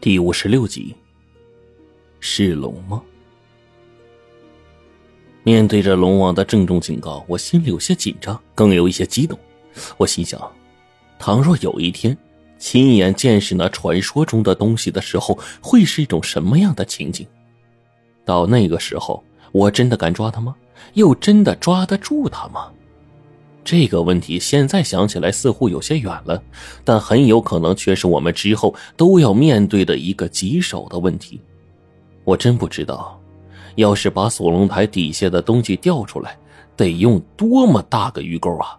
第五十六集，是龙吗？面对着龙王的郑重警告，我心里有些紧张，更有一些激动。我心想，倘若有一天亲眼见识那传说中的东西的时候，会是一种什么样的情景？到那个时候，我真的敢抓他吗？又真的抓得住他吗？这个问题现在想起来似乎有些远了，但很有可能却是我们之后都要面对的一个棘手的问题。我真不知道，要是把锁龙台底下的东西调出来，得用多么大个鱼钩啊！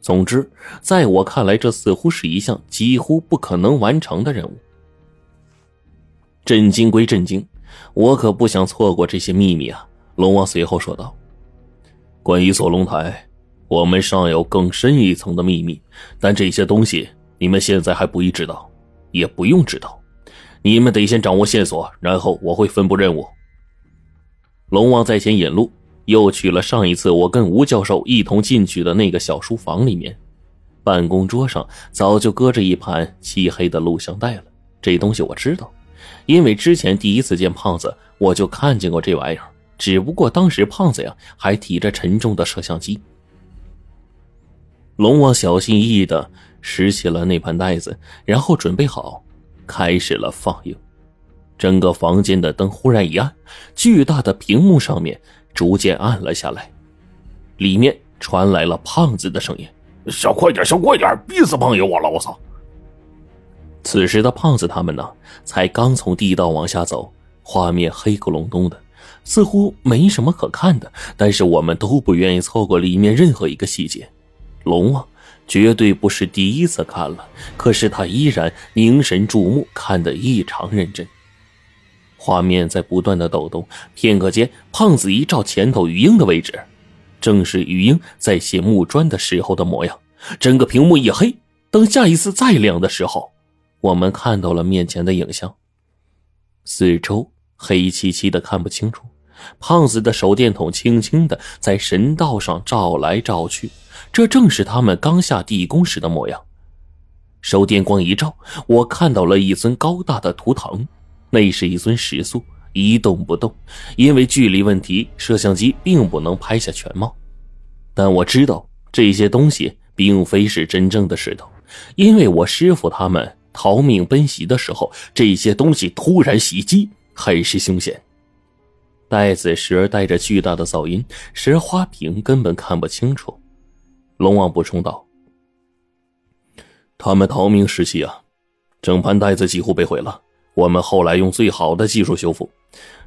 总之，在我看来，这似乎是一项几乎不可能完成的任务。震惊归震惊，我可不想错过这些秘密啊！龙王随后说道：“关于锁龙台。”我们尚有更深一层的秘密，但这些东西你们现在还不宜知道，也不用知道。你们得先掌握线索，然后我会分布任务。龙王在前引路，又去了上一次我跟吴教授一同进去的那个小书房里面。办公桌上早就搁着一盘漆黑的录像带了，这东西我知道，因为之前第一次见胖子，我就看见过这玩意儿。只不过当时胖子呀还提着沉重的摄像机。龙王小心翼翼的拾起了那盘袋子，然后准备好，开始了放映。整个房间的灯忽然一暗，巨大的屏幕上面逐渐暗了下来，里面传来了胖子的声音：“小快点，小快点，逼死朋友我了！我操！”此时的胖子他们呢，才刚从地道往下走，画面黑咕隆咚的，似乎没什么可看的。但是我们都不愿意错过里面任何一个细节。龙王绝对不是第一次看了，可是他依然凝神注目，看得异常认真。画面在不断的抖动，片刻间，胖子一照前头雨英的位置，正是雨英在写木砖的时候的模样。整个屏幕一黑，等下一次再亮的时候，我们看到了面前的影像，四周黑漆漆的，看不清楚。胖子的手电筒轻轻的在神道上照来照去。这正是他们刚下地宫时的模样。手电光一照，我看到了一尊高大的图腾，那是一尊石塑，一动不动。因为距离问题，摄像机并不能拍下全貌。但我知道这些东西并非是真正的石头，因为我师傅他们逃命奔袭的时候，这些东西突然袭击，很是凶险。袋子时而带着巨大的噪音，时而花屏，根本看不清楚。龙王补充道：“他们逃命时期啊，整盘袋子几乎被毁了。我们后来用最好的技术修复，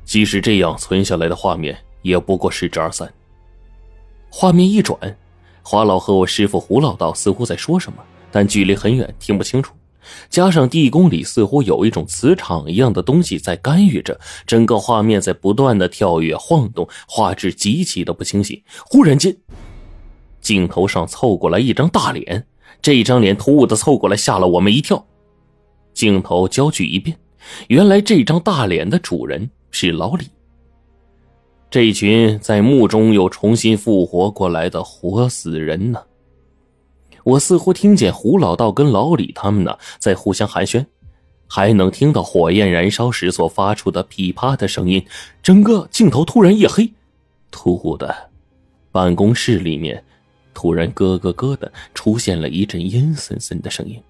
即使这样，存下来的画面也不过十之二三。”画面一转，华老和我师傅胡老道似乎在说什么，但距离很远，听不清楚。加上地宫里似乎有一种磁场一样的东西在干预着，整个画面在不断的跳跃晃动，画质极其的不清晰。忽然间。镜头上凑过来一张大脸，这张脸突兀的凑过来，吓了我们一跳。镜头焦距一变，原来这张大脸的主人是老李。这群在墓中又重新复活过来的活死人呢？我似乎听见胡老道跟老李他们呢在互相寒暄，还能听到火焰燃烧时所发出的噼啪的声音。整个镜头突然一黑，突兀的，办公室里面。突然，咯咯咯的出现了一阵阴森森的声音。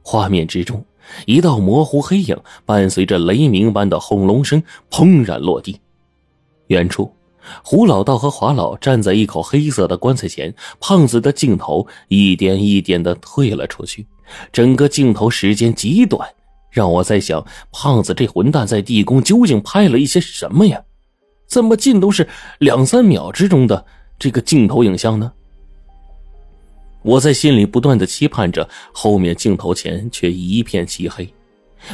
画面之中，一道模糊黑影伴随着雷鸣般的轰隆声砰然落地。远处，胡老道和华老站在一口黑色的棺材前，胖子的镜头一点一点的退了出去。整个镜头时间极短，让我在想，胖子这混蛋在地宫究竟拍了一些什么呀？怎么尽都是两三秒之中的这个镜头影像呢？我在心里不断的期盼着，后面镜头前却一片漆黑。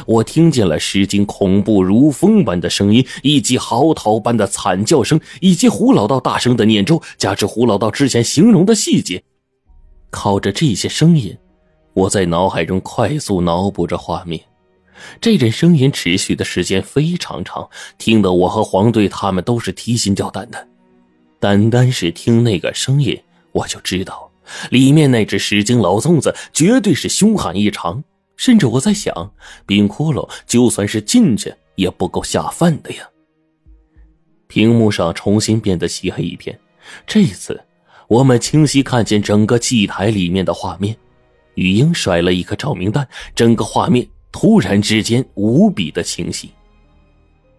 我听见了石经恐怖如风般的声音，以及嚎啕般的惨叫声，以及胡老道大声的念咒，加之胡老道之前形容的细节。靠着这些声音，我在脑海中快速脑补着画面。这阵声音持续的时间非常长，听得我和黄队他们都是提心吊胆的。单单是听那个声音，我就知道。里面那只石精老粽子绝对是凶悍异常，甚至我在想，冰窟窿就算是进去，也不够下饭的呀。屏幕上重新变得漆黑一片，这一次我们清晰看见整个祭台里面的画面。雨英甩了一颗照明弹，整个画面突然之间无比的清晰。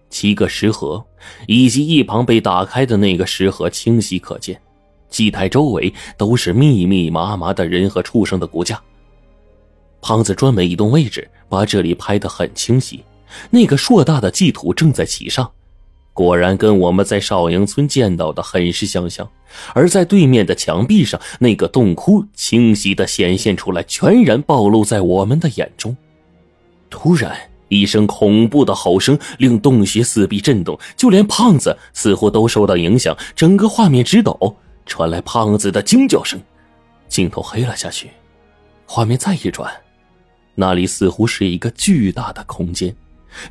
七个石盒以及一旁被打开的那个石盒清晰可见，祭台周围都是密密麻麻的人和畜生的骨架。胖子专门移动位置，把这里拍得很清晰。那个硕大的祭土正在其上，果然跟我们在少营村见到的很是相像。而在对面的墙壁上，那个洞窟清晰的显现出来，全然暴露在我们的眼中。突然，一声恐怖的吼声令洞穴四壁震动，就连胖子似乎都受到影响，整个画面直抖，传来胖子的惊叫声。镜头黑了下去，画面再一转。那里似乎是一个巨大的空间，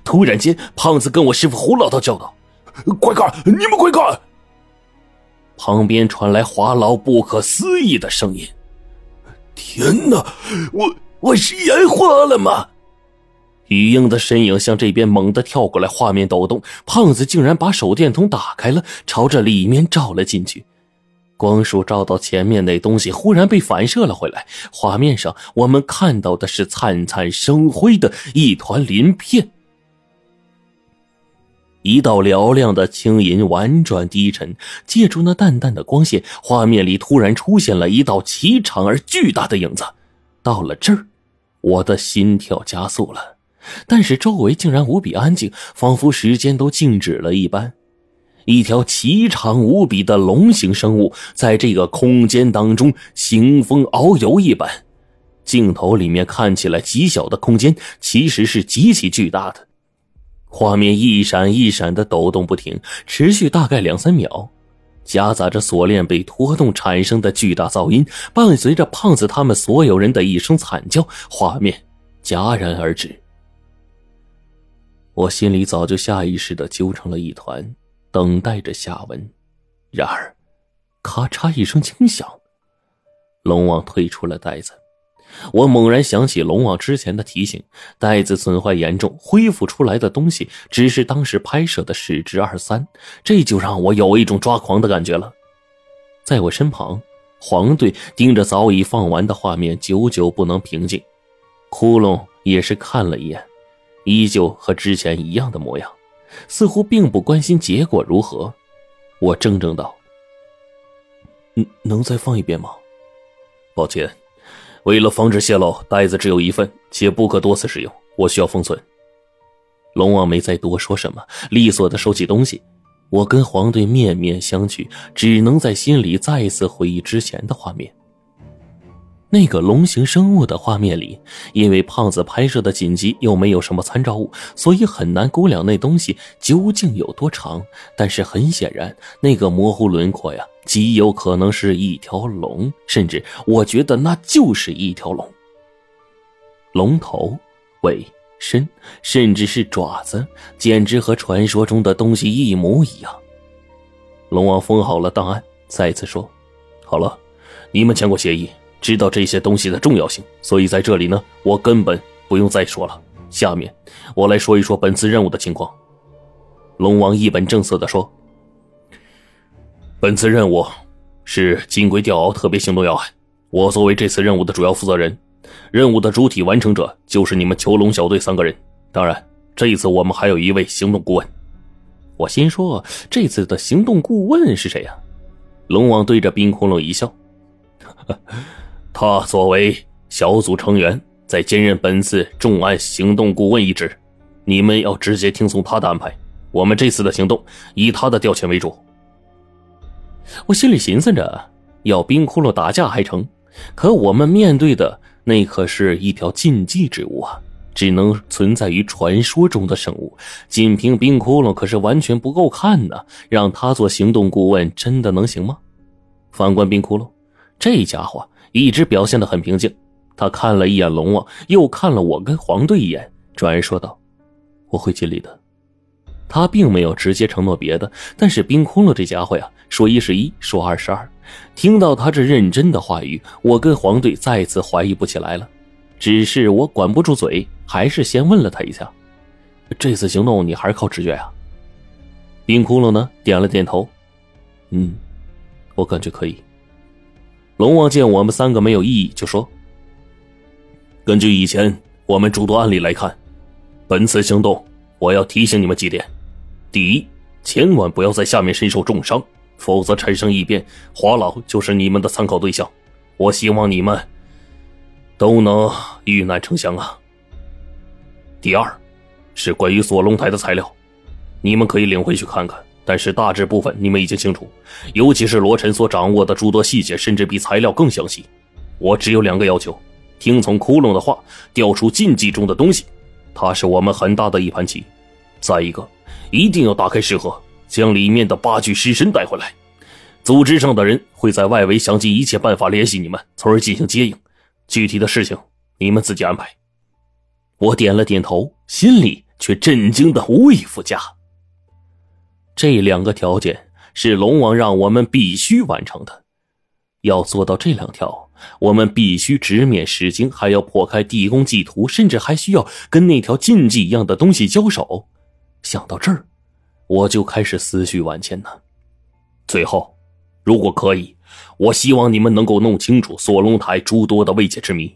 突然间，胖子跟我师傅胡老道叫道：“快看，你们快看！”旁边传来华老不可思议的声音：“天哪，我我是眼花了吗？”雨英的身影向这边猛地跳过来，画面抖动，胖子竟然把手电筒打开了，朝着里面照了进去。光束照到前面那东西，忽然被反射了回来。画面上，我们看到的是灿灿生辉的一团鳞片。一道嘹亮的青银婉转低沉，借助那淡淡的光线，画面里突然出现了一道奇长而巨大的影子。到了这儿，我的心跳加速了，但是周围竟然无比安静，仿佛时间都静止了一般。一条奇长无比的龙形生物在这个空间当中兴风遨游一般，镜头里面看起来极小的空间，其实是极其巨大的。画面一闪一闪的抖动不停，持续大概两三秒，夹杂着锁链被拖动产生的巨大噪音，伴随着胖子他们所有人的一声惨叫，画面戛然而止。我心里早就下意识的揪成了一团。等待着下文，然而，咔嚓一声轻响，龙王退出了袋子。我猛然想起龙王之前的提醒：袋子损坏严重，恢复出来的东西只是当时拍摄的十之二三。这就让我有一种抓狂的感觉了。在我身旁，黄队盯着早已放完的画面，久久不能平静。窟窿也是看了一眼，依旧和之前一样的模样。似乎并不关心结果如何，我怔怔道：“能能再放一遍吗？”抱歉，为了防止泄露，袋子只有一份，且不可多次使用，我需要封存。龙王没再多说什么，利索的收起东西。我跟黄队面面相觑，只能在心里再次回忆之前的画面。那个龙形生物的画面里，因为胖子拍摄的紧急，又没有什么参照物，所以很难估量那东西究竟有多长。但是很显然，那个模糊轮廓呀，极有可能是一条龙，甚至我觉得那就是一条龙。龙头、尾、身，甚至是爪子，简直和传说中的东西一模一样。龙王封好了档案，再次说：“好了，你们签过协议。”知道这些东西的重要性，所以在这里呢，我根本不用再说了。下面我来说一说本次任务的情况。龙王一本正色的说：“本次任务是金龟吊鳌特别行动要害，我作为这次任务的主要负责人，任务的主体完成者就是你们囚龙小队三个人。当然，这一次我们还有一位行动顾问。”我心说：“这次的行动顾问是谁呀？”龙王对着冰窟窿一笑。他作为小组成员，在兼任本次重案行动顾问一职，你们要直接听从他的安排。我们这次的行动以他的调遣为主。我心里寻思着，要冰窟窿打架还成，可我们面对的那可是一条禁忌之物啊，只能存在于传说中的生物。仅凭冰窟窿可是完全不够看呢，让他做行动顾问真的能行吗？反观冰窟窿，这家伙。一直表现的很平静，他看了一眼龙王，又看了我跟黄队一眼，转而说道：“我会尽力的。”他并没有直接承诺别的，但是冰窟窿这家伙呀，说一是一，说二是二。听到他这认真的话语，我跟黄队再次怀疑不起来了。只是我管不住嘴，还是先问了他一下。这次行动你还是靠直觉啊？冰窟窿呢？点了点头。嗯，我感觉可以。龙王见我们三个没有异议，就说：“根据以前我们诸多案例来看，本次行动我要提醒你们几点：第一，千万不要在下面身受重伤，否则产生异变，华老就是你们的参考对象。我希望你们都能遇难成祥啊。第二，是关于锁龙台的材料，你们可以领回去看看。”但是大致部分你们已经清楚，尤其是罗晨所掌握的诸多细节，甚至比材料更详细。我只有两个要求：听从窟窿的话，调出禁忌中的东西，它是我们很大的一盘棋；再一个，一定要打开石盒，将里面的八具尸身带回来。组织上的人会在外围想尽一切办法联系你们，从而进行接应。具体的事情你们自己安排。我点了点头，心里却震惊的无以复加。这两个条件是龙王让我们必须完成的。要做到这两条，我们必须直面石经，还要破开地宫祭图，甚至还需要跟那条禁忌一样的东西交手。想到这儿，我就开始思绪万千呢。最后，如果可以，我希望你们能够弄清楚锁龙台诸多的未解之谜，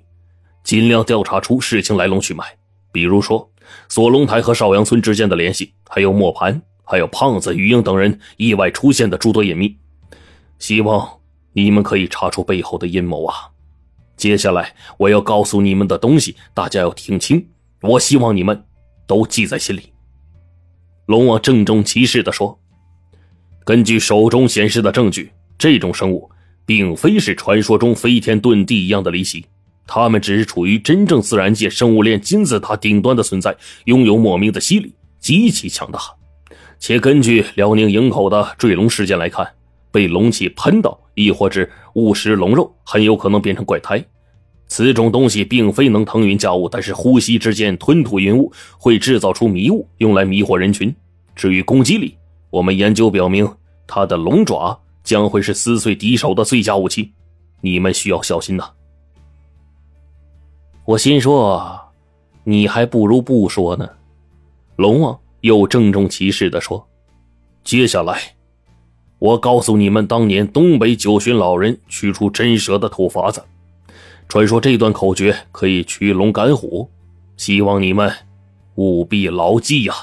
尽量调查出事情来龙去脉。比如说，锁龙台和邵阳村之间的联系，还有磨盘。还有胖子、余英等人意外出现的诸多隐秘，希望你们可以查出背后的阴谋啊！接下来我要告诉你们的东西，大家要听清，我希望你们都记在心里。龙王郑重其事地说：“根据手中显示的证据，这种生物并非是传说中飞天遁地一样的离奇，他们只是处于真正自然界生物链金字塔顶端的存在，拥有莫名的吸力，极其强大。”且根据辽宁营口的坠龙事件来看，被龙气喷到，亦或是误食龙肉，很有可能变成怪胎。此种东西并非能腾云驾雾，但是呼吸之间吞吐云雾，会制造出迷雾，用来迷惑人群。至于攻击力，我们研究表明，它的龙爪将会是撕碎敌手的最佳武器。你们需要小心呐！我心说，你还不如不说呢，龙王。又郑重其事地说：“接下来，我告诉你们当年东北九旬老人取出真蛇的土法子。传说这段口诀可以驱龙赶虎，希望你们务必牢记呀。”